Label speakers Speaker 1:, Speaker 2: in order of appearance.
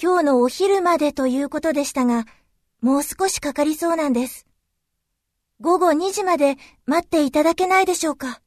Speaker 1: 今日のお昼までということでしたが、もう少しかかりそうなんです。午後2時まで待っていただけないでしょうか？